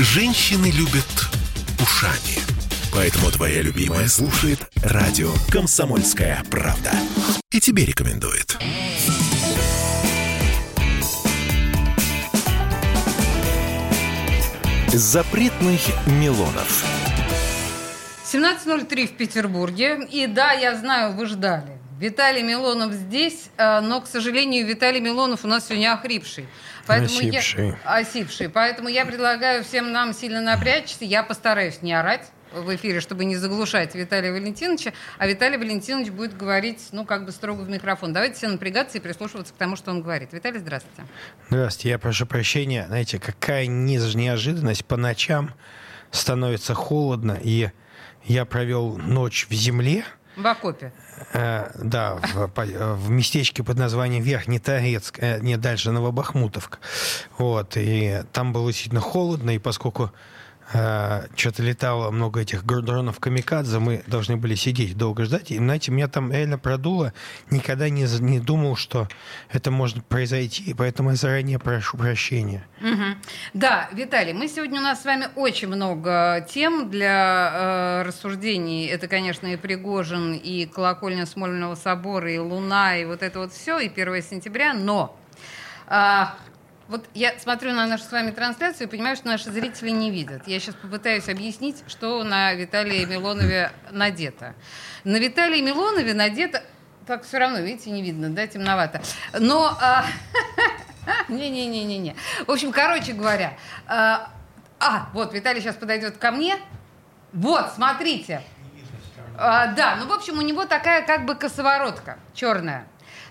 Женщины любят ушами. Поэтому твоя любимая слушает радио «Комсомольская правда». И тебе рекомендует. Запретных Милонов. 17.03 в Петербурге. И да, я знаю, вы ждали. Виталий Милонов здесь, э, но, к сожалению, Виталий Милонов у нас сегодня охрипший. Поэтому Осипший. Я, осипший. Поэтому я предлагаю всем нам сильно напрячься. Я постараюсь не орать в эфире, чтобы не заглушать Виталия Валентиновича, а Виталий Валентинович будет говорить, ну, как бы строго в микрофон. Давайте все напрягаться и прислушиваться к тому, что он говорит. Виталий, здравствуйте. Здравствуйте, я прошу прощения. Знаете, какая неожиданность. По ночам становится холодно, и я провел ночь в земле, В окопе. Э, да, в, по- в местечке под названием Верхний Торецк, э, не дальше Новобахмутовка. Вот, и там было действительно холодно, и поскольку что-то летало много этих дронов камикадзе, мы должны были сидеть, долго ждать. И, знаете, меня там реально продуло. Никогда не, не думал, что это может произойти, и поэтому я заранее прошу прощения. Мгм. Да, Виталий, мы сегодня у нас с вами очень много тем для э, рассуждений. Это, конечно, и Пригожин, и колокольня Смольного собора, и Луна, и вот это вот все, и 1 сентября. Но а, вот я смотрю на нашу с вами трансляцию и понимаю, что наши зрители не видят. Я сейчас попытаюсь объяснить, что на Виталии Милонове надето. На Виталии Милонове надето... Так все равно, видите, не видно, да, темновато. Но... а, Не-не-не-не-не. В общем, короче говоря, а, а, вот Виталий сейчас подойдет ко мне. Вот, смотрите. А, да, ну, в общем, у него такая как бы косоворотка черная.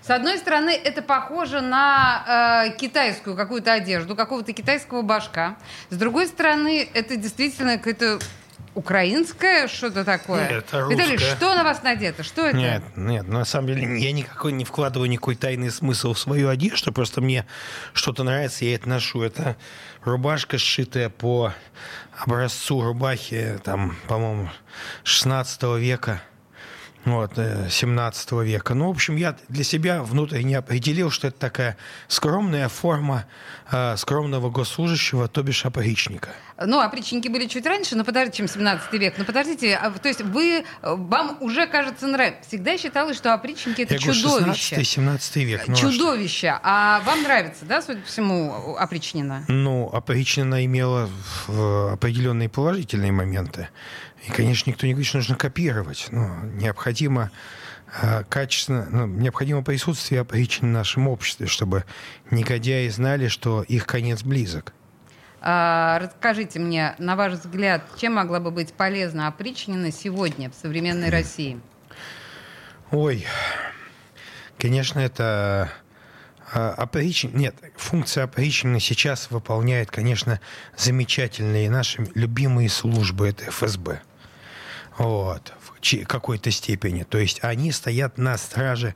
С одной стороны, это похоже на э, китайскую какую-то одежду, какого-то китайского башка. С другой стороны, это действительно какое-то украинское что-то такое. Нет, это Виталий, русское. что на вас надето? Что это? Нет, нет, на самом деле я никакой не вкладываю никакой тайный смысл в свою одежду, просто мне что-то нравится, я это ношу. Это рубашка, сшитая по образцу рубахи, там, по-моему, 16 века. Вот, э, 17 века. Ну, в общем, я для себя внутренне определил, что это такая скромная форма э, скромного госслужащего, то бишь опричника. Ну, опричники были чуть раньше, но подождите, чем 17 век. Но подождите, а, то есть вы, э, вам уже, кажется, нравится. Всегда считалось, что опричники это я чудовище. 16-17 век. ну, а? Чудовище. А вам нравится, да, судя по всему, опричнина? Ну, опричнина имела э, определенные положительные моменты. И, конечно, никто не говорит, что нужно копировать. Но необходимо э, качественно, ну, необходимо присутствие опричин в нашем обществе, чтобы негодяи знали, что их конец близок. А, расскажите мне, на ваш взгляд, чем могла бы быть полезна опричнина сегодня в современной России? Ой, конечно, это а, опричин... Нет, функция опричнины сейчас выполняет, конечно, замечательные наши любимые службы, это ФСБ. Вот, в какой-то степени. То есть они стоят на страже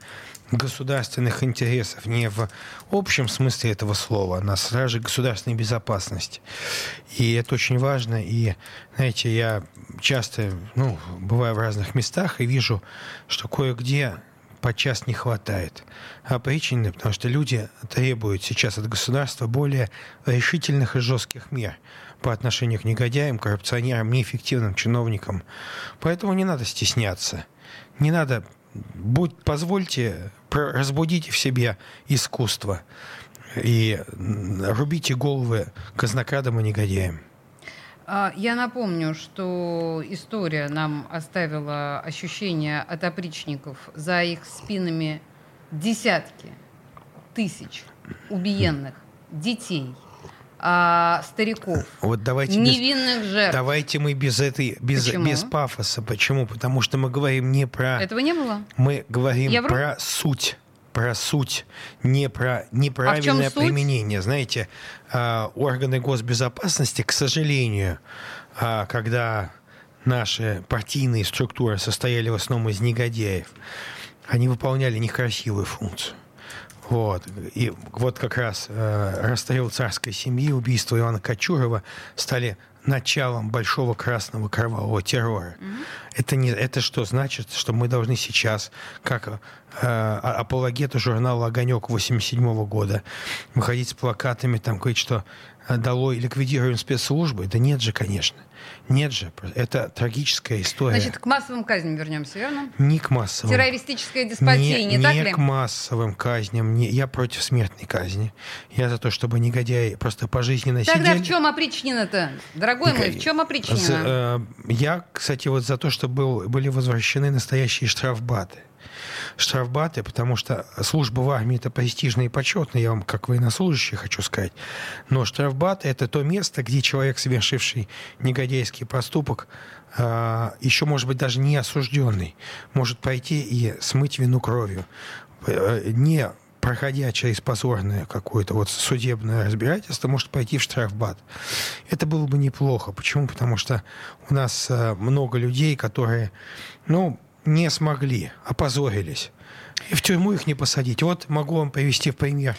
государственных интересов не в общем смысле этого слова, а на страже государственной безопасности. И это очень важно. И, знаете, я часто ну, бываю в разных местах и вижу, что кое-где подчас не хватает опричнины, потому что люди требуют сейчас от государства более решительных и жестких мер по отношению к негодяям, коррупционерам, неэффективным чиновникам. Поэтому не надо стесняться. Не надо... Будь, позвольте, разбудите в себе искусство и рубите головы казнокрадам и негодяям. А, Я напомню, что история нам оставила ощущение от опричников за их спинами десятки тысяч убиенных детей, а, стариков, Вот давайте без- невинных жертв. Давайте мы без этой, без, Почему? без пафоса. Почему? Потому что мы говорим не про... Этого не было? Мы говорим про суть. Про суть, не про неправильное А суть? применение. Знаете, а, органы госбезопасности, к сожалению, а, когда наши партийные структуры состояли в основном из негодяев, они выполняли некрасивую функцию. Вот. И вот как раз э, расстрел царской семьи, убийство Ивана Кочурова стали началом большого красного кровавого террора. Это, не, это что значит, что мы должны сейчас, как э, а- апологеты журнала «Огонек» 87 года, выходить с плакатами, там говорить, что долой, ликвидируем спецслужбы. Да нет же, конечно. Нет же. Это трагическая история. Значит, к массовым казням вернемся, верно? Не к массовым. Террористическая деспотия, не, не так не ли? к массовым казням. Не, я против смертной казни. Я за то, чтобы негодяи просто пожизненно Тогда сидели. в чем опричнина-то? Дорогой мой, в чем опричнина? За- э, Я, кстати, вот за то, чтобы был- были возвращены настоящие штрафбаты. Штрафбаты, потому что служба в армии это престижно и почетно, я вам как военнослужащий хочу сказать. Но штрафбаты это то место, где человек, совершивший негодяйский поступок, э, еще, может быть, даже не осужденный, может пойти и смыть вину кровью. Э, Не проходя через позорное какое-то вот судебное разбирательство, может пойти в штрафбат. Это было бы неплохо. Почему? Потому что у нас э, много людей, которые, ну, не смогли, опозорились. И в тюрьму их не посадить. Вот могу вам привести в пример.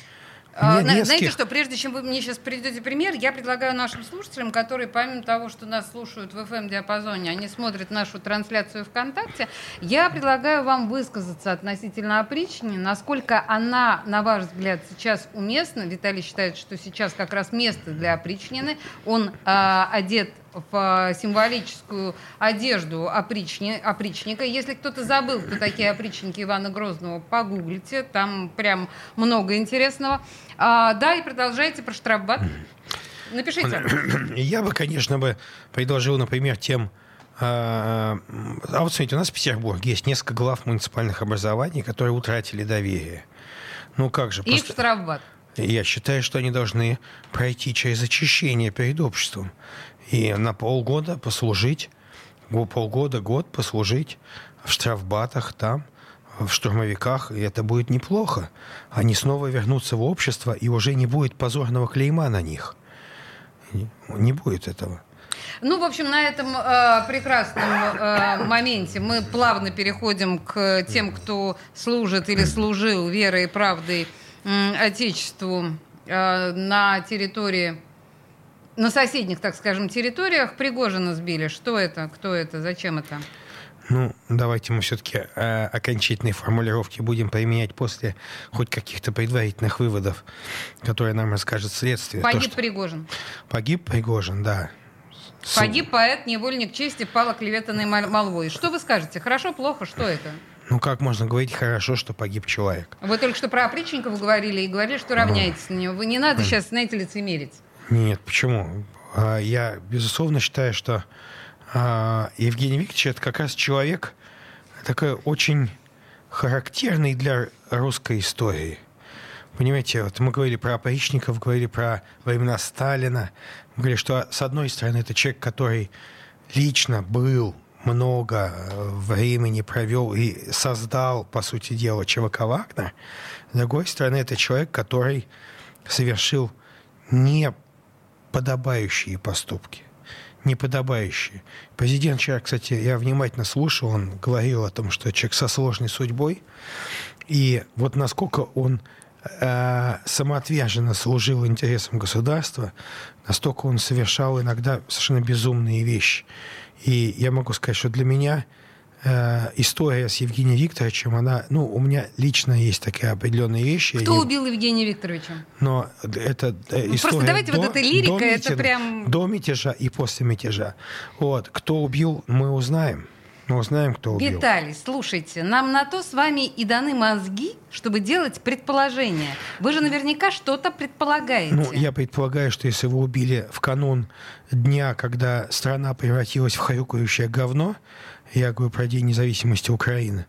А, Не- на- нескольких- Знаете что, прежде чем вы мне сейчас приведете пример, я предлагаю нашим слушателям, которые помимо того, что нас слушают в FM-диапазоне, они смотрят нашу трансляцию ВКонтакте, я предлагаю вам высказаться относительно опричнины, насколько она, на ваш взгляд, сейчас уместна. Виталий считает, что сейчас как раз место для опричнины. Он а, одет в а, символическую одежду опрични- опричника. Если кто-то забыл, кто такие опричники Ивана Грозного, погуглите, там прям много интересного. А, да, и продолжайте про штрафбат. Напишите. Я бы, конечно, бы предложил, например, тем... А а вот смотрите, у нас в Петербурге есть несколько глав муниципальных образований, которые утратили доверие. Ну как же? И просто- штрафбат. Я считаю, что они должны пройти через очищение перед обществом. И на полгода послужить, го- полгода, год послужить в штрафбатах там, в штурмовиках, и это будет неплохо. Они снова вернутся в общество, и уже не будет позорного клейма на них. Не- будет этого. Ну, в общем, на этом э, прекрасном э, моменте мы плавно переходим к тем, кто служит или служил верой и правдой м, Отечеству э, на территории, на соседних, так скажем, территориях. Пригожина сбили. Что это? Кто это? Зачем это? Ну, давайте мы все-таки окончательные формулировки будем применять после хоть каких-то предварительных выводов, которые нам расскажет следствие. То, Погиб что- Пригожин. Погиб Пригожин, да. Погиб поэт, невольник чести, пал клеветанной мол- молвой. Что вы скажете? Хорошо, плохо? Что это? Ну, как можно говорить хорошо, что погиб человек? Вы только что про опричников говорили и говорили, что равняетесь на него. Вы не надо сейчас, знаете, лицемерить. Нет, почему? А, Я, безусловно, считаю, что а, Евгений Викторович это как раз человек такой очень характерный для русской истории. Понимаете, вот мы говорили про опричников, говорили про времена Сталина. Мы говорили, что с одной стороны это человек, который лично был много э, времени провел и создал, по сути дела, ЧВК «Вагнер». С другой стороны, это человек, который совершил неподобающие поступки. Неподобающие. Президент вчера, кстати, я внимательно слушал, он говорил о том, что человек со сложной судьбой. И вот насколько он э, самоотверженно служил интересам государства, настолько он совершал иногда совершенно безумные вещи. И я могу сказать, что для меня э, история с Евгением Викторовичем, она, ну, у меня лично есть такие определенные вещи. Кто Я- убил Евгения Викторовича? но это э, Ну, история просто давайте вот до- эта лирика, до это митинга, прям- До мятежа и после мятежа. Вот. Кто убил, мы узнаем. Мы узнаем, кто убил. Виталий, слушайте, нам на то с вами и даны мозги, чтобы делать предположения. Вы же наверняка что-то предполагаете. Ну, я предполагаю, что если вы убили в канун дня, когда страна превратилась в хрюкающее говно, я говорю про День независимости Украины,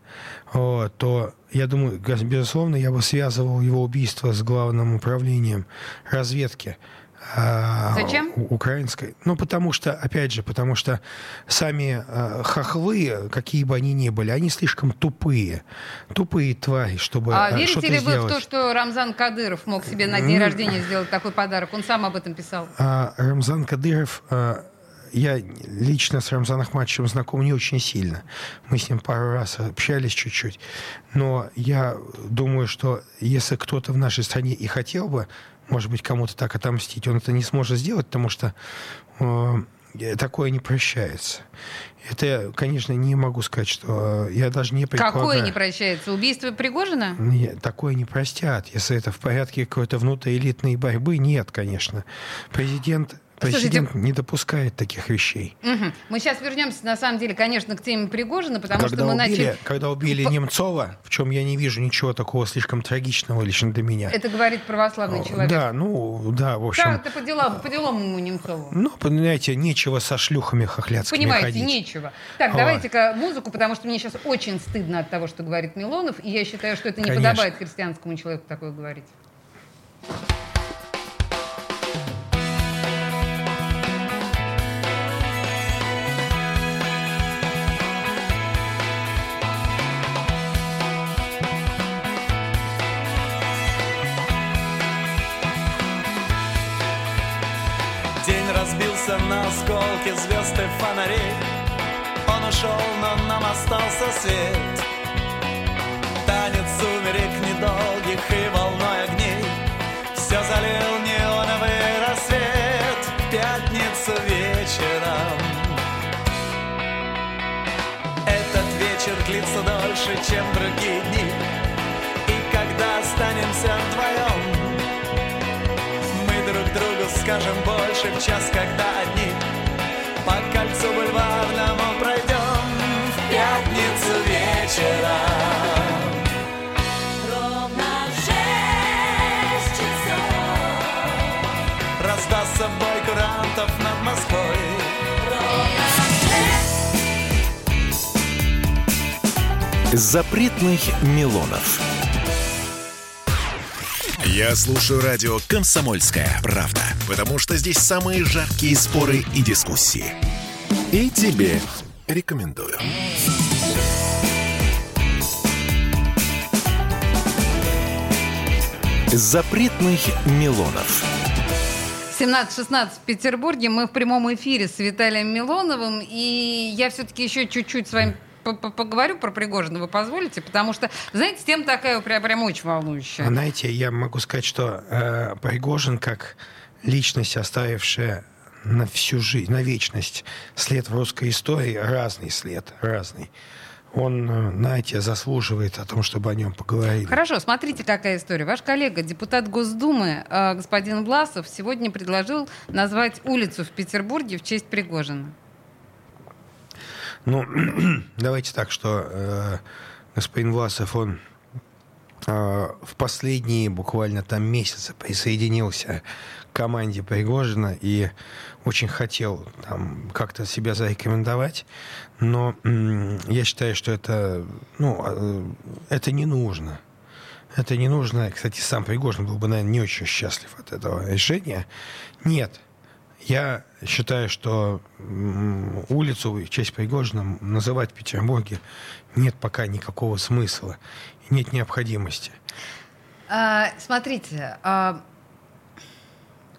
вот, то я думаю, безусловно, я бы связывал его убийство с главным управлением разведки. а, Зачем? Украинской. Ну, потому что, опять же, потому что сами а, хохлы, какие бы они ни были, они слишком тупые. Тупые твари, чтобы а а, верите что-то ли вы в сделать. то, что Рамзан Кадыров мог себе на день рождения сделать такой подарок? Он сам об этом писал. А, Рамзан Кадыров, а, я лично с Рамзаном Ахматовичем знаком не очень сильно. Мы с ним пару раз общались чуть-чуть. Но я думаю, что если кто-то в нашей стране и хотел бы, может быть, кому-то так отомстить, он это не сможет сделать, потому что э, э, такое не прощается. Это я, конечно, не могу сказать, что я даже не предполагаю. Какое не прощается? Убийство Пригожина? Нет, такое не простят. Если это в порядке какой-то внутриэлитной борьбы, нет, конечно. Президент Президент Слушайте, не допускает таких вещей. Угу. Мы сейчас вернемся, на самом деле, конечно, к теме Пригожина, потому когда что мы убили, начали... Когда убили По... Немцова, в чем я не вижу ничего такого слишком трагичного лично для меня. Это говорит православный человек. Да, ну, да, в общем... Как это по делам, по делам ему Немцову? Ну, понимаете, нечего со шлюхами хохлядскими Понимаете, ходить. нечего. Так, давайте-ка музыку, потому что мне сейчас очень стыдно от того, что говорит Милонов, и я считаю, что это не конечно. подобает христианскому человеку такое говорить. Разбился на осколки звезд и фонарей. Он ушел, но нам остался свет. Танец сумерек недолгих и волной огней. Все залил неоновый рассвет В пятницу вечером. Этот вечер длится дольше, чем другие дни. И когда останемся скажем больше в час, когда одни. По кольцу бульварному пройдем в пятницу вечером Ровно шесть часов. Раздастся бой курантов над Москвой. Запретных Милонов. Я слушаю радио «Комсомольская правда», потому что здесь самые жаркие споры и дискуссии. И тебе рекомендую. Запретных Милонов. 17-16 в Петербурге. Мы в прямом эфире с Виталием Милоновым. И я все-таки еще чуть-чуть с вами поговорю про Пригожина, вы позволите? Потому что, знаете, тема такая прям, прям очень волнующая. Знаете, я могу сказать, что э, Пригожин как личность, оставившая на всю жизнь, на вечность след в русской истории, разный след, разный он, э, знаете, заслуживает о том, чтобы о нем поговорили. Хорошо, смотрите, какая история. Ваш коллега, депутат Госдумы, э, господин Власов, сегодня предложил назвать улицу в Петербурге в честь Пригожина. Ну, давайте так, что э, господин Власов, он э, в последние буквально там месяцы присоединился к команде Пригожина и очень хотел там как-то себя зарекомендовать, но я считаю, что это, ну, э, это не нужно. Это не нужно. Кстати, сам Пригожин был бы, наверное, не очень счастлив от этого решения. Нет, я считаю, что улицу в честь Пригожина называть в Петербурге нет пока никакого смысла нет необходимости. А, смотрите, а,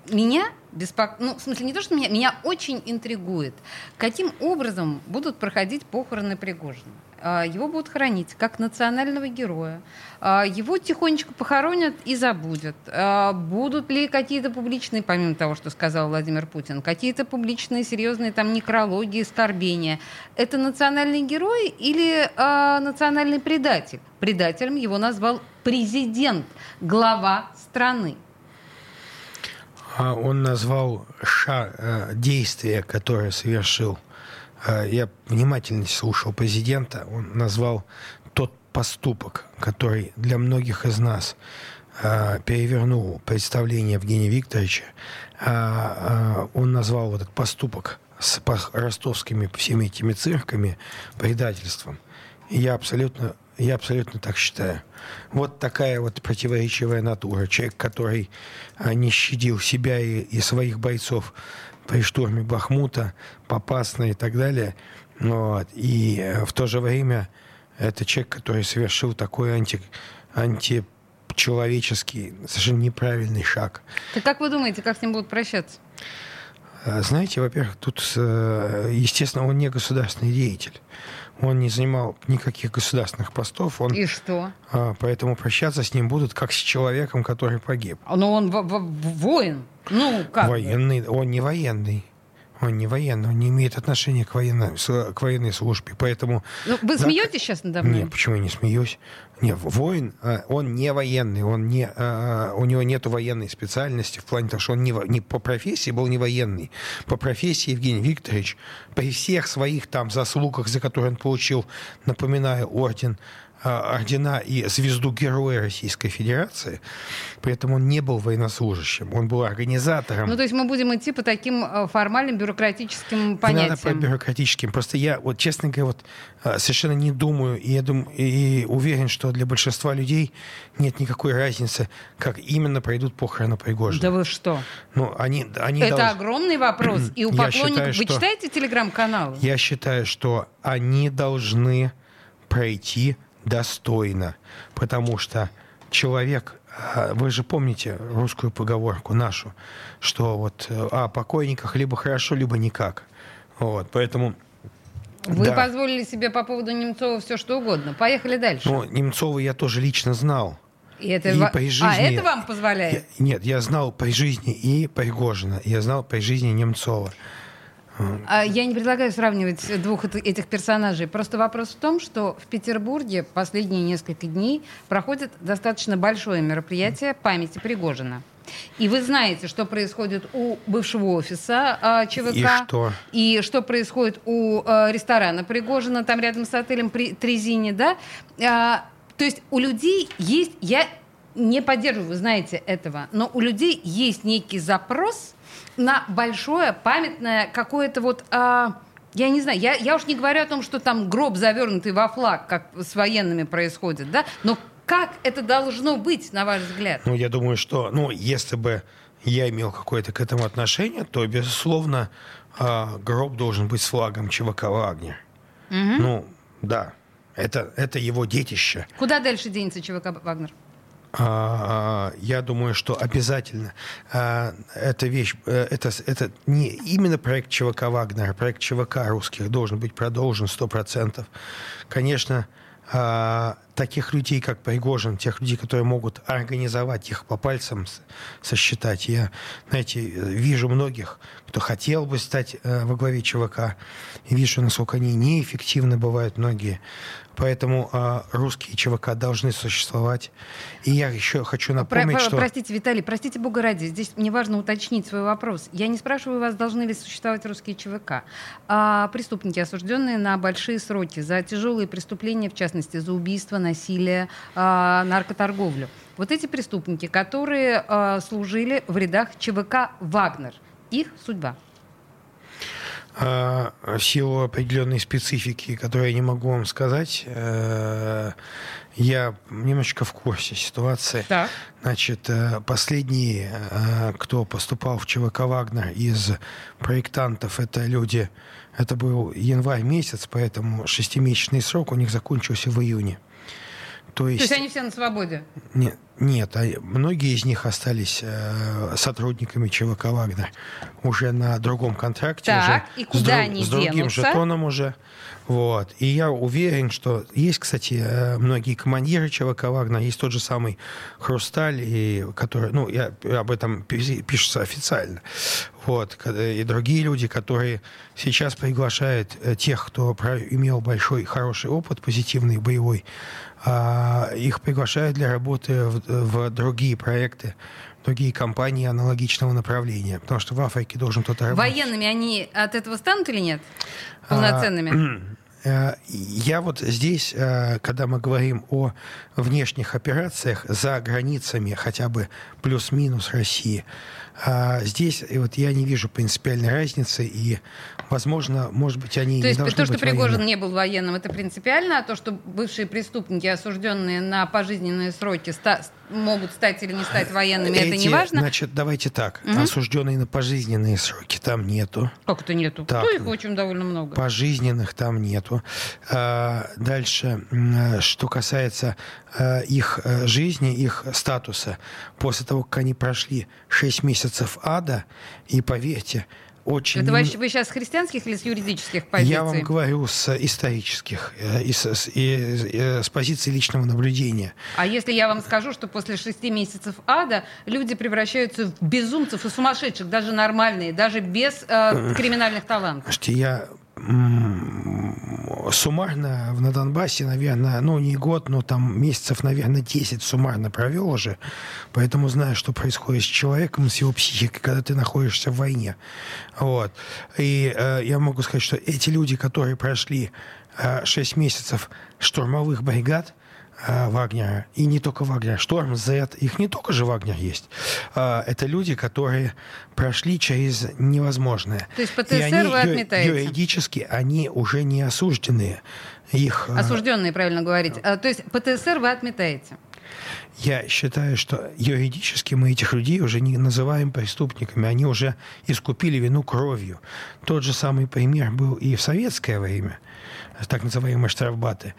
меня беспок... ну, в смысле, не то, что меня, меня очень интригует, каким образом будут проходить похороны Пригожина. А, его будут хранить как национального героя. А, его тихонечко похоронят и забудут. А, будут ли какие-то публичные, помимо того, что сказал Владимир Путин, какие-то публичные серьезные там некрологии, скорбения? Это национальный герой или национальный предатель? Предателем его назвал президент, глава страны. Он назвал ша, э, действие, которое совершил я внимательно слушал президента, он назвал тот поступок, который для многих из нас а, перевернул представление Евгения Викторовича. А, он назвал этот поступок с ростовскими всеми этими цирками предательством. Я абсолютно, я абсолютно так считаю. Вот такая вот противоречивая натура. Человек, который не щадил себя и, и своих бойцов при штурме Бахмута, Попасна и так далее. Вот. И э, в то же время это человек, который совершил такой анти, античеловеческий, совершенно неправильный шаг. Так как вы думаете, как с ним будут прощаться? Э, знаете, во-первых, тут, э, естественно, он не государственный деятель. Он не занимал никаких государственных постов. Он, И что? А, поэтому прощаться с ним будут как с человеком, который погиб. Но он воин. Ну, как? Военный. Он не военный. Он не военный, он не имеет отношения к военной, к военной службе. Поэтому... Ну, вы Да, смеетесь сейчас надо мной? Нет, почему я не смеюсь? Не, воин, э, он не военный, он не, э, у него нет военной специальности в плане того, что он не, не по профессии был не военный. По профессии Евгений Викторович при всех своих там заслугах, за которые он получил, напоминаю, орден ордена и звезду Героя Российской Федерации, при этом он не был военнослужащим, он был организатором. Ну, то есть мы будем идти по таким э, формальным бюрократическим Не надо по понятиям. бюрократическим. Просто я, вот, честно говоря, вот, э, совершенно не думаю, и я думаю, и уверен, что для большинства людей нет никакой разницы, как именно пройдут похороны Пригожина. Да вы что? Ну, они, они Это долж- огромный вопрос. И у поклонников... считаю, Вы что- читаете телеграм-каналы? Я считаю, что они должны пройти достойно, потому что человек, а, вы же помните русскую поговорку нашу, что вот э, о покойниках либо хорошо, либо никак. Вот, поэтому Вы да. позволили себе по поводу Немцова все что угодно. Поехали дальше. Ну, Немцова я тоже лично знал. и это и ва- при А жизни- это вам позволяет? Я- нет, я знал при жизни и Пригожина, я знал при жизни Немцова. А Я не предлагаю сравнивать двух эт- этих персонажей. Просто вопрос в том, что в Петербурге последние несколько дней проходит достаточно большое мероприятие памяти Пригожина. И вы знаете, что происходит у бывшего офиса а, ЧВК. И что? И что происходит у а, ресторана Пригожина, там рядом с отелем при Трезине, да? А, то есть у людей есть... Я не поддерживаю, вы знаете этого, но у людей есть некий запрос на большое памятное какое-то вот... а, я не знаю, я, я уж не говорю о том, что там гроб завернутый во флаг, как с военными происходит, да? Но как это должно быть, на ваш взгляд? Ну, я думаю, что, ну, если бы я имел какое-то к этому отношение, то, безусловно, а, гроб должен быть с флагом ЧВК «Вагнер». Ну, да, это, это его детище. Куда дальше денется ЧВК «Вагнер»? А, Я думаю, что обязательно а, эта вещь, э, это, это не именно проект ЧВК Вагнера, проект ЧВК русских должен быть продолжен 100%. Конечно, а, таких людей, как Пригожин, тех людей, которые могут организовать их по пальцам сосчитать. Я, знаете, вижу многих, кто хотел бы стать э, во главе ЧВК, и вижу, насколько они неэффективны бывают многие. Поэтому а, русские ЧВК должны существовать. И я еще хочу напомнить, про- что... Простите, Виталий, простите бога ради, здесь мне важно уточнить свой вопрос. Я не спрашиваю вас, должны ли существовать русские ЧВК. А преступники, осужденные на большие сроки за тяжелые преступления, в частности, за убийство, насилие, а, наркоторговлю. Вот эти преступники, которые а, служили в рядах ЧВК «Вагнер», их судьба. А, в силу определенной специфики, которую я не могу вам сказать, э, я немножечко в курсе ситуации. Так. Значит, э, последние, э, кто поступал в ЧВК «Вагнер» из проектантов, это люди, это был январь месяц, поэтому шестимесячный срок у них закончился в июне. То То есть, есть они все на свободе. нет, нет, а многие из них остались э, сотрудниками ЧВК «Вагнер» уже на другом контракте. Так, уже и куда с, друг- они с другим денутся? жетоном уже. Вот. И я уверен, что есть, кстати, э, многие командиры ЧВК «Вагнер», есть тот же самый «Хрусталь», и, который, ну, я, об этом пи- пишется официально. Вот. И другие люди, которые сейчас приглашают э, тех, кто имел большой, хороший опыт, позитивный, боевой, их приглашают для работы в, в другие проекты, другие компании аналогичного направления. Потому что в Африке должен кто-то работать. Военными они от этого станут или нет? Полноценными? Э, Я вот здесь, э, когда мы говорим о внешних операциях за границами хотя бы плюс-минус России, а здесь вот я не вижу принципиальной разницы, и, возможно, может быть, они То не есть должны то, что быть Пригожин военными. не был военным, это принципиально, а то, что бывшие преступники, осужденные на пожизненные сроки, ста- могут стать или не стать военными, это Эти, не важно? Значит, давайте так. Осужденные на пожизненные сроки там нету. Как это нету? Так. Ну, их очень довольно много. Пожизненных там нету. А, Дальше, что касается а, их э, жизни, их статуса, после того, как они прошли 6 месяцев ада, и поверьте, очень... Это вы, вы сейчас с христианских или с юридических позиций? Я вам говорю с исторических, э, и с, с- и, э, с позиции личного наблюдения. А если я вам скажу, что после шести месяцев ада люди превращаются в безумцев и сумасшедших, даже нормальные, даже без э, криминальных талантов? Слушайте, я суммарно на Донбассе, наверное, ну не год, но там месяцев, наверное, 10 суммарно провел уже. Поэтому знаю, что происходит с человеком, с его психикой, когда ты находишься в войне. Вот. И э, я могу сказать, что эти люди, которые прошли э, 6 месяцев штурмовых бригад, Вагнера, и не только Вагнер, Шторм, Зет, их не только же Вагнер есть. А, Это люди, которые прошли через невозможное. То есть И ПТСР они вы отметаете? Юридически они уже не осужденные. Их, э, Осужденные, правильно говорить. То есть ПТСР вы отметаете? я считаю, что юридически мы этих людей уже не называем преступниками. Они уже искупили вину кровью. Тот же самый пример был и в советское время, так называемые штрафбаты.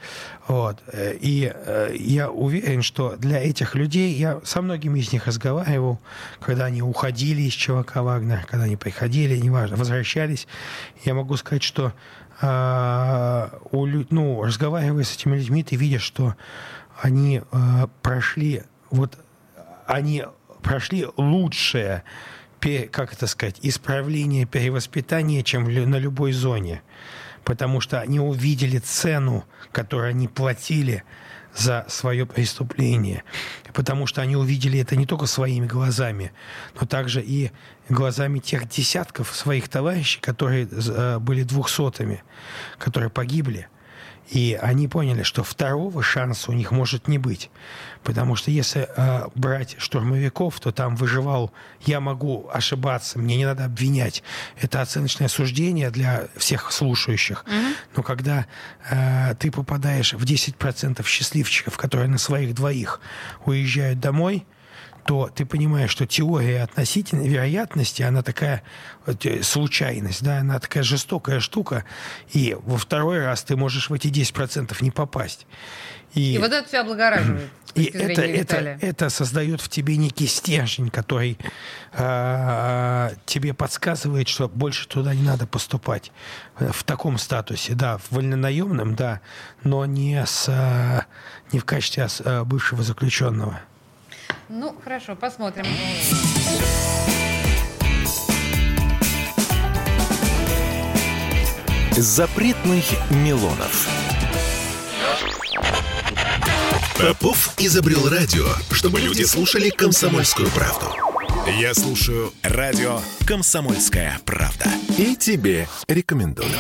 Вот. Э, И э, я уверен, что для этих людей, я со многими из них разговаривал, когда они уходили из ЧВК Вагнер, когда они приходили, неважно, возвращались, я могу сказать, что а, у, ну, разговаривая с этими людьми, ты видишь, что они э, прошли, вот они прошли лучшее, как это сказать, исправление, перевоспитание, чем на любой зоне. Потому что они увидели цену, которую они платили за свое преступление. Потому что они увидели это не только своими глазами, но также и глазами тех десятков своих товарищей, которые э, были двухсотыми, которые погибли. И они поняли, что второго шанса у них может не быть. Потому что если э, брать штурмовиков, то там выживал «я могу ошибаться, мне не надо обвинять». Это оценочное суждение для всех слушающих. Но когда э, ты попадаешь в 10% счастливчиков, которые на своих двоих уезжают домой, то ты понимаешь, что теория относительной вероятности, она такая э, случайность, да, она такая жестокая штука, и во второй раз ты можешь в эти 10% не попасть. И вот это все облагораживает. и это, это, это создает в тебе некий стержень, который э, тебе подсказывает, что больше туда не надо поступать. В таком статусе, да, в вольнонаемном, да, но не, с, э, не в качестве а бывшего заключенного. Ну, хорошо, посмотрим. Запретных Милонов. Попов изобрел радио, чтобы люди слушали комсомольскую правду. Я слушаю радио «Комсомольская правда». И тебе рекомендую.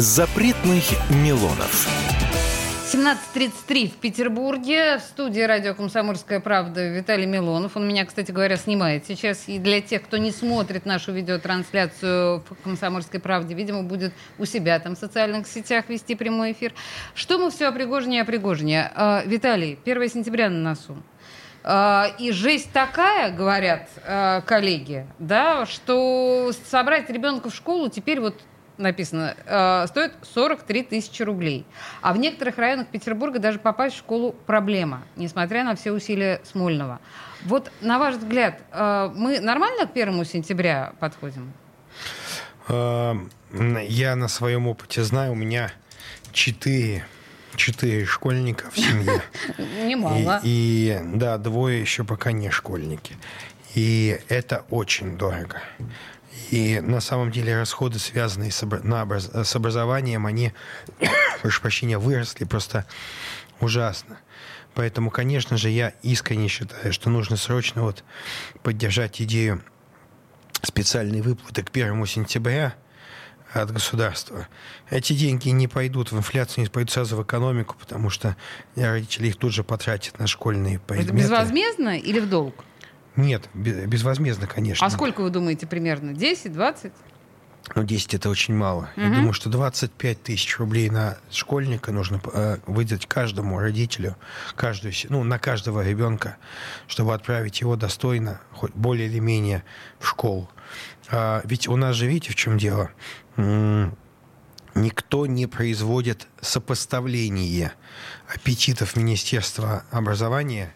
Запретных Милонов. 17.33 в Петербурге. В студии радио «Комсомольская правда» Виталий Милонов. Он меня, кстати говоря, снимает сейчас. И для тех, кто не смотрит нашу видеотрансляцию в «Комсомольской правде», видимо, будет у себя там в социальных сетях вести прямой эфир. Что мы все о Пригожине и о Пригожине? А, Виталий, 1 сентября на носу. А, И жесть такая, говорят а, коллеги, да, что собрать ребенка в школу теперь вот написано, э, стоит 43 тысячи рублей. А в некоторых районах Петербурга даже попасть в школу проблема, несмотря на все усилия Смольного. Вот, на ваш взгляд, э, мы нормально к первому сентября подходим? Э, Я на своем опыте знаю, у меня четыре, четыре школьника в семье. Немало. И, и да, двое еще пока не школьники. И это очень дорого. И на самом деле расходы, связанные с, на образ- с образованием, они, прошу прощения, выросли просто ужасно. Поэтому, конечно же, я искренне считаю, что нужно срочно вот поддержать идею специальной выплаты к 1 сентября от государства. Эти деньги не пойдут в инфляцию, не пойдут сразу в экономику, потому что родители их тут же потратят на школьные Это предметы. безвозмездно или в долг? Нет, бе- безвозмездно, конечно. А сколько вы думаете примерно? 10, 20? Ну, 10 это очень мало. Я Мгм. думаю, что 25 тысяч рублей на школьника нужно э, выдать каждому родителю, каждую, ну, на каждого ребенка, чтобы отправить его достойно, хоть более или менее, в школу. А, ведь у нас же, видите, в чем дело? Никто не производит сопоставление аппетитов Министерства образования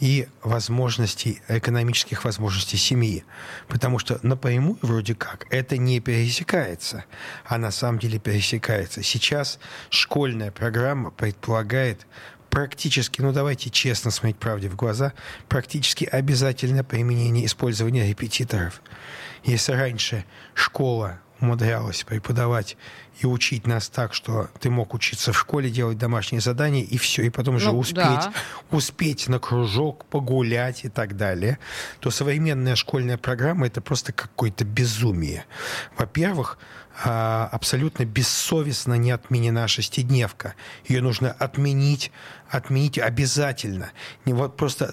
и возможностей, экономических возможностей семьи. Потому что напрямую вроде как это не пересекается, а на самом деле пересекается. Сейчас школьная программа предполагает практически, ну давайте честно смотреть правде в глаза, практически обязательное применение использования репетиторов. Если раньше школа умудрялась преподавать и учить нас так, что ты мог учиться в школе, делать домашние задания, и все, и потом же ну, успеть, да. успеть на кружок, погулять и так далее, то современная школьная программа это просто какое-то безумие. Во-первых, абсолютно бессовестно не отменена шестидневка. Ее нужно отменить, отменить обязательно. Не вот просто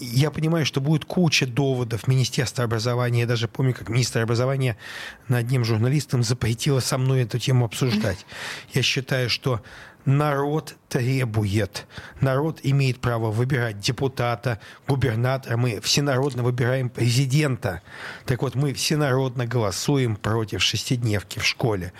я понимаю, что будет куча доводов Министерства образования. Я даже помню, как министр образования над одним журналистом запретила со мной эту тему обсуждать. Я считаю, что народ требует. Народ имеет право выбирать депутата, губернатора. Мы всенародно выбираем президента. Так вот, мы всенародно голосуем против шестидневки в школе.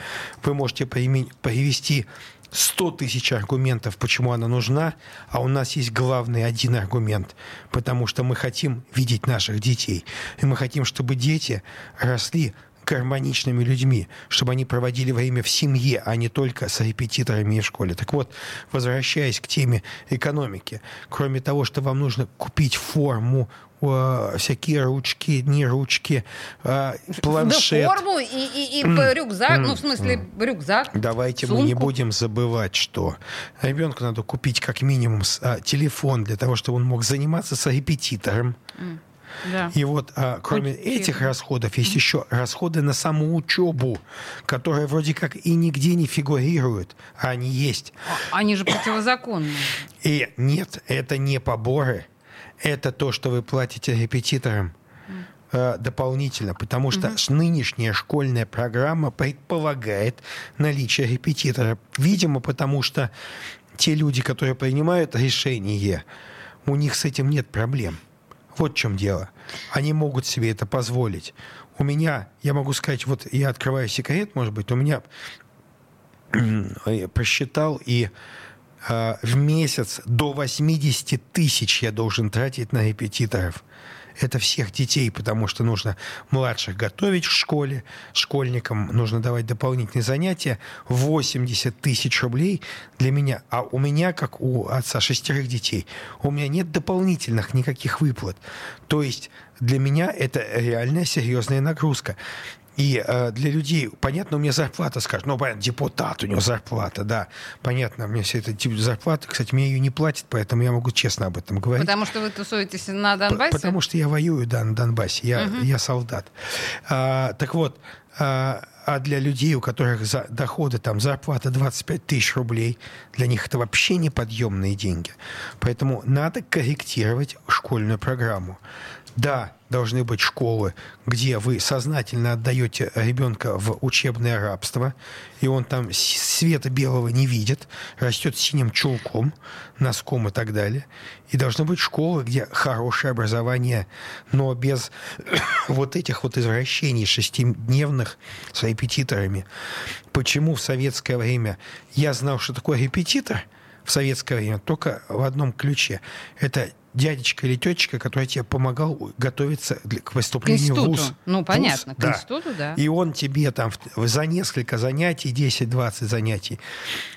Вы можете привести 100 тысяч аргументов, почему она нужна, а у нас есть главный один аргумент, потому что мы хотим видеть наших детей. И мы хотим, чтобы дети росли гармоничными людьми, чтобы они проводили время в семье, а не только с репетиторами в школе. Так вот, возвращаясь к теме экономики, кроме того, что вам нужно купить форму, всякие ручки, не ручки, а, планшет. Да, форму и, и, и рюкзак, ну, в смысле, рюкзак. Давайте сумку. мы не будем забывать, что ребенку надо купить как минимум а, телефон для того, чтобы он мог заниматься с репетитором. Да. И вот а, кроме Очень этих расходов есть еще расходы на саму учебу, которые вроде как и нигде не фигурируют, а они есть. А, они же противозаконные. И нет, это не поборы, это то, что вы платите репетиторам э, дополнительно, потому что угу. нынешняя школьная программа предполагает наличие репетитора. Видимо, потому что те люди, которые принимают решение, у них с этим нет проблем. Вот в чем дело. Они могут себе это позволить. У меня, я могу сказать, вот я открываю секрет, может быть, у меня просчитал и э, в месяц до 80 тысяч я должен тратить на репетиторов это всех детей, потому что нужно младших готовить в школе, школьникам нужно давать дополнительные занятия. 80 тысяч рублей для меня. А у меня, как у отца шестерых детей, у меня нет дополнительных никаких выплат. То есть для меня это реальная серьезная нагрузка. И э, для людей, понятно, у меня зарплата, скажут, ну, понятно, депутат, у него зарплата, да, понятно, у меня вся эта тип зарплата, кстати, мне ее не платят, поэтому я могу честно об этом говорить. Потому что вы тусуетесь на Донбассе? Потому что я воюю, да, на Донбассе, я, угу. я солдат. А, так вот, а, а для людей, у которых за, доходы, там, зарплата 25 тысяч рублей, для них это вообще неподъемные деньги. Поэтому надо корректировать школьную программу. Да, должны быть школы, где вы сознательно отдаете ребенка в учебное рабство, и он там света белого не видит, растет синим чулком, носком и так далее. И должны быть школы, где хорошее образование, но без вот этих вот извращений шестидневных с репетиторами. Почему в советское время я знал, что такое репетитор в советское время только в одном ключе. Это дядечка или тетечка, который тебе помогал готовиться к поступлению к в ВУЗ. Ну, понятно, ВУЗ, к да. институту, да. И он тебе там за несколько занятий, 10-20 занятий,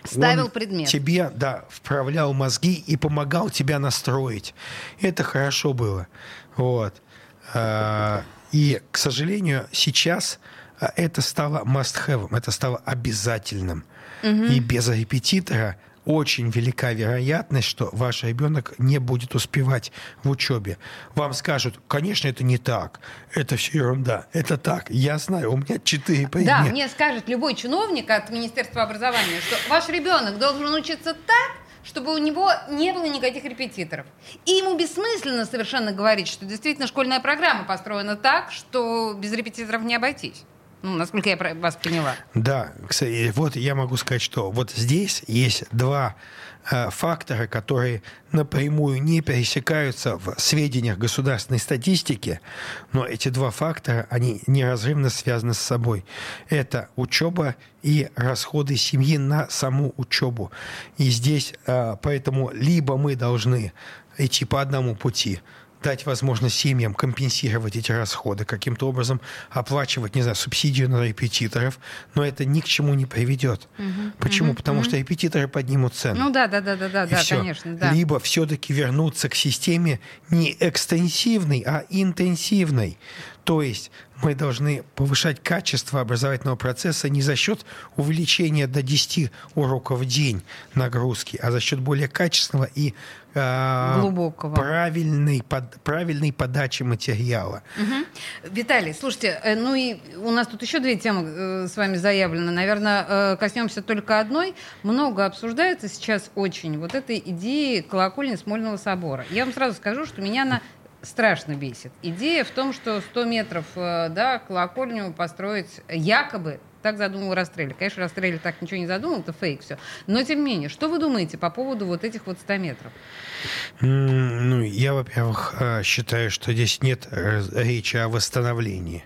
ставил он предмет. Тебе, да, вправлял мозги и помогал тебя настроить. Это хорошо было. Вот. А, и, к сожалению, сейчас а, это стало must-have, это стало обязательным. Угу. И без репетитора очень велика вероятность, что ваш ребенок не будет успевать в учебе. Вам скажут, конечно, это не так, это все ерунда, это так. Я знаю, у меня четыре предмета. Да, мне скажет любой чиновник от Министерства образования, что ваш ребенок должен учиться так, чтобы у него не было никаких репетиторов. И ему бессмысленно совершенно говорить, что действительно школьная программа построена так, что без репетиторов не обойтись. Ну, насколько я вас поняла. Да, кстати, вот я могу сказать, что вот здесь есть два э, фактора, которые напрямую не пересекаются в сведениях государственной статистики, но эти два фактора, они неразрывно связаны с собой. Это учеба и расходы семьи на саму учебу. И здесь э, поэтому либо мы должны идти по одному пути дать возможность семьям компенсировать эти расходы, каким-то образом оплачивать, не знаю, субсидию на репетиторов, но это ни к чему не приведет. Угу, Почему? Угу, Потому угу. что репетиторы поднимут цену. Ну да, да, да, да, да, да, конечно. Да. Либо все-таки вернуться к системе не экстенсивной, а интенсивной. То есть мы должны повышать качество образовательного процесса не за счет увеличения до 10 уроков в день нагрузки, а за счет более качественного и э, глубокого правильной, под, правильной подачи материала. Угу. Виталий, слушайте, э, ну и у нас тут еще две темы э, с вами заявлены. Наверное, э, коснемся только одной. Много обсуждается сейчас очень вот этой идеи колокольни Смольного собора. Я вам сразу скажу, что меня она страшно бесит. Идея в том, что 100 метров э, да, колокольню построить якобы так задумал Растрелли. Конечно, Растрелли так ничего не задумал, это фейк все. Но тем не менее, что вы думаете по поводу вот этих вот 100 метров? Ну, я, во-первых, э, считаю, что здесь нет э, речи о восстановлении.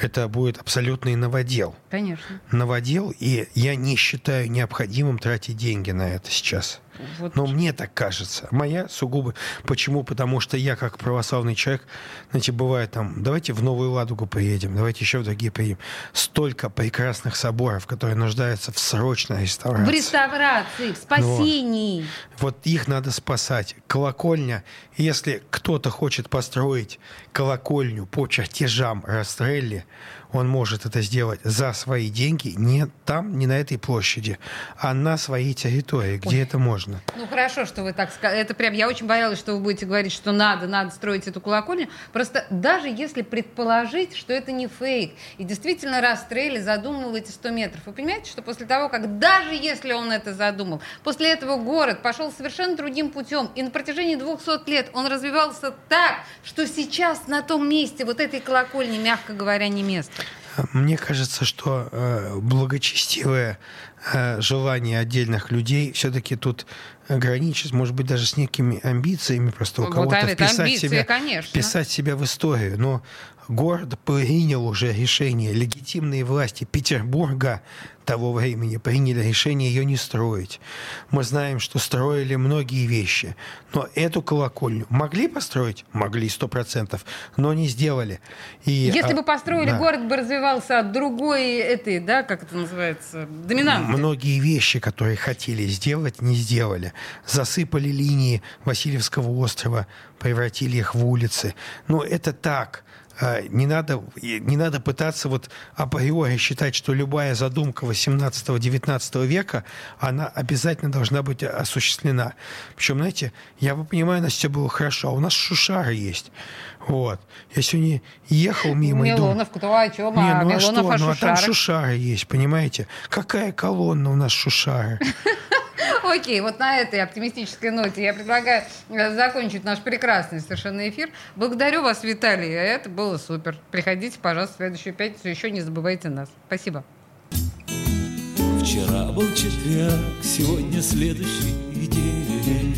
Это будет абсолютный новодел. Конечно. Новодел, и я не считаю необходимым тратить деньги на это сейчас. Вот. Но мне так кажется. Моя сугубо. Почему? Потому что я, как православный человек, знаете, бывает там, давайте в Новую Ладугу поедем, давайте еще в другие поедем. Столько прекрасных соборов, которые нуждаются в срочной реставрации. В реставрации, в спасении. Вот, вот их надо спасать. Колокольня, если кто-то хочет построить колокольню по чертежам Растрелли, он может это сделать за свои деньги не там, не на этой площади, а на своей территории, где Ой. это можно. Ну хорошо, что вы так сказали. Это прям, я очень боялась, что вы будете говорить, что надо, надо строить эту колокольню. Просто даже если предположить, что это не фейк, и действительно Растрелли задумал эти 100 метров, вы понимаете, что после того, как даже если он это задумал, после этого город пошел совершенно другим путем, и на протяжении 200 лет он развивался так, что сейчас на том месте вот этой колокольни, мягко говоря, не место. Мне кажется, что э, э, желание отдельных людей все-таки тут граничит, может быть, даже с некими амбициями просто у ну, кого-то вот вписать, амбиции, себя, конечно. вписать себя в историю. Но город принял уже решение, легитимные власти Петербурга того времени приняли решение ее не строить. Мы знаем, что строили многие вещи, но эту колокольню могли построить? Могли, сто процентов, но не сделали. И, Если а, бы построили, да. город бы развивался от другой этой, да, как это называется, доминанты. Многие вещи, которые хотели сделать, не сделали. Засыпали линии Васильевского острова, превратили их в улицы. Но это так – не надо, не надо пытаться вот априори считать, что любая задумка 18-19 века, она обязательно должна быть осуществлена. Причем, знаете, я понимаю, у нас все было хорошо, а у нас шушары есть. Вот. Я сегодня ехал мимо Милонов, и думал... кто о чем, не, а ну а что, ну а там шушары есть, понимаете? Какая колонна у нас шушары? Окей, вот на этой оптимистической ноте я предлагаю э, закончить наш прекрасный совершенно эфир. Благодарю вас, Виталий. Это было супер. Приходите, пожалуйста, в следующую пятницу. Еще не забывайте нас. Спасибо. Вчера был четверг, сегодня следующий день.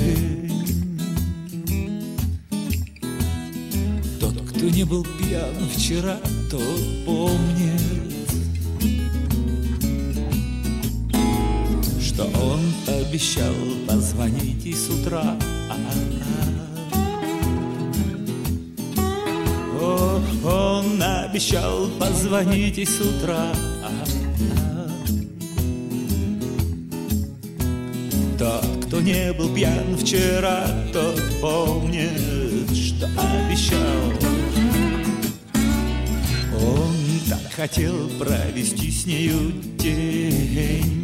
Тот, кто не был пьян вчера, тот помнит что он обещал позвонить и с утра. О, он обещал позвонить и с утра. Тот, кто не был пьян вчера, тот помнит, что обещал. Он так хотел провести с нею день.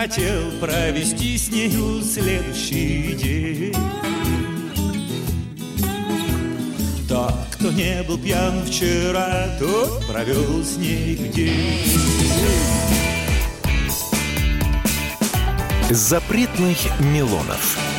Хотел провести с нею следующий день Тот, кто не был пьян вчера, тот провел с ней день Запретных Милонов.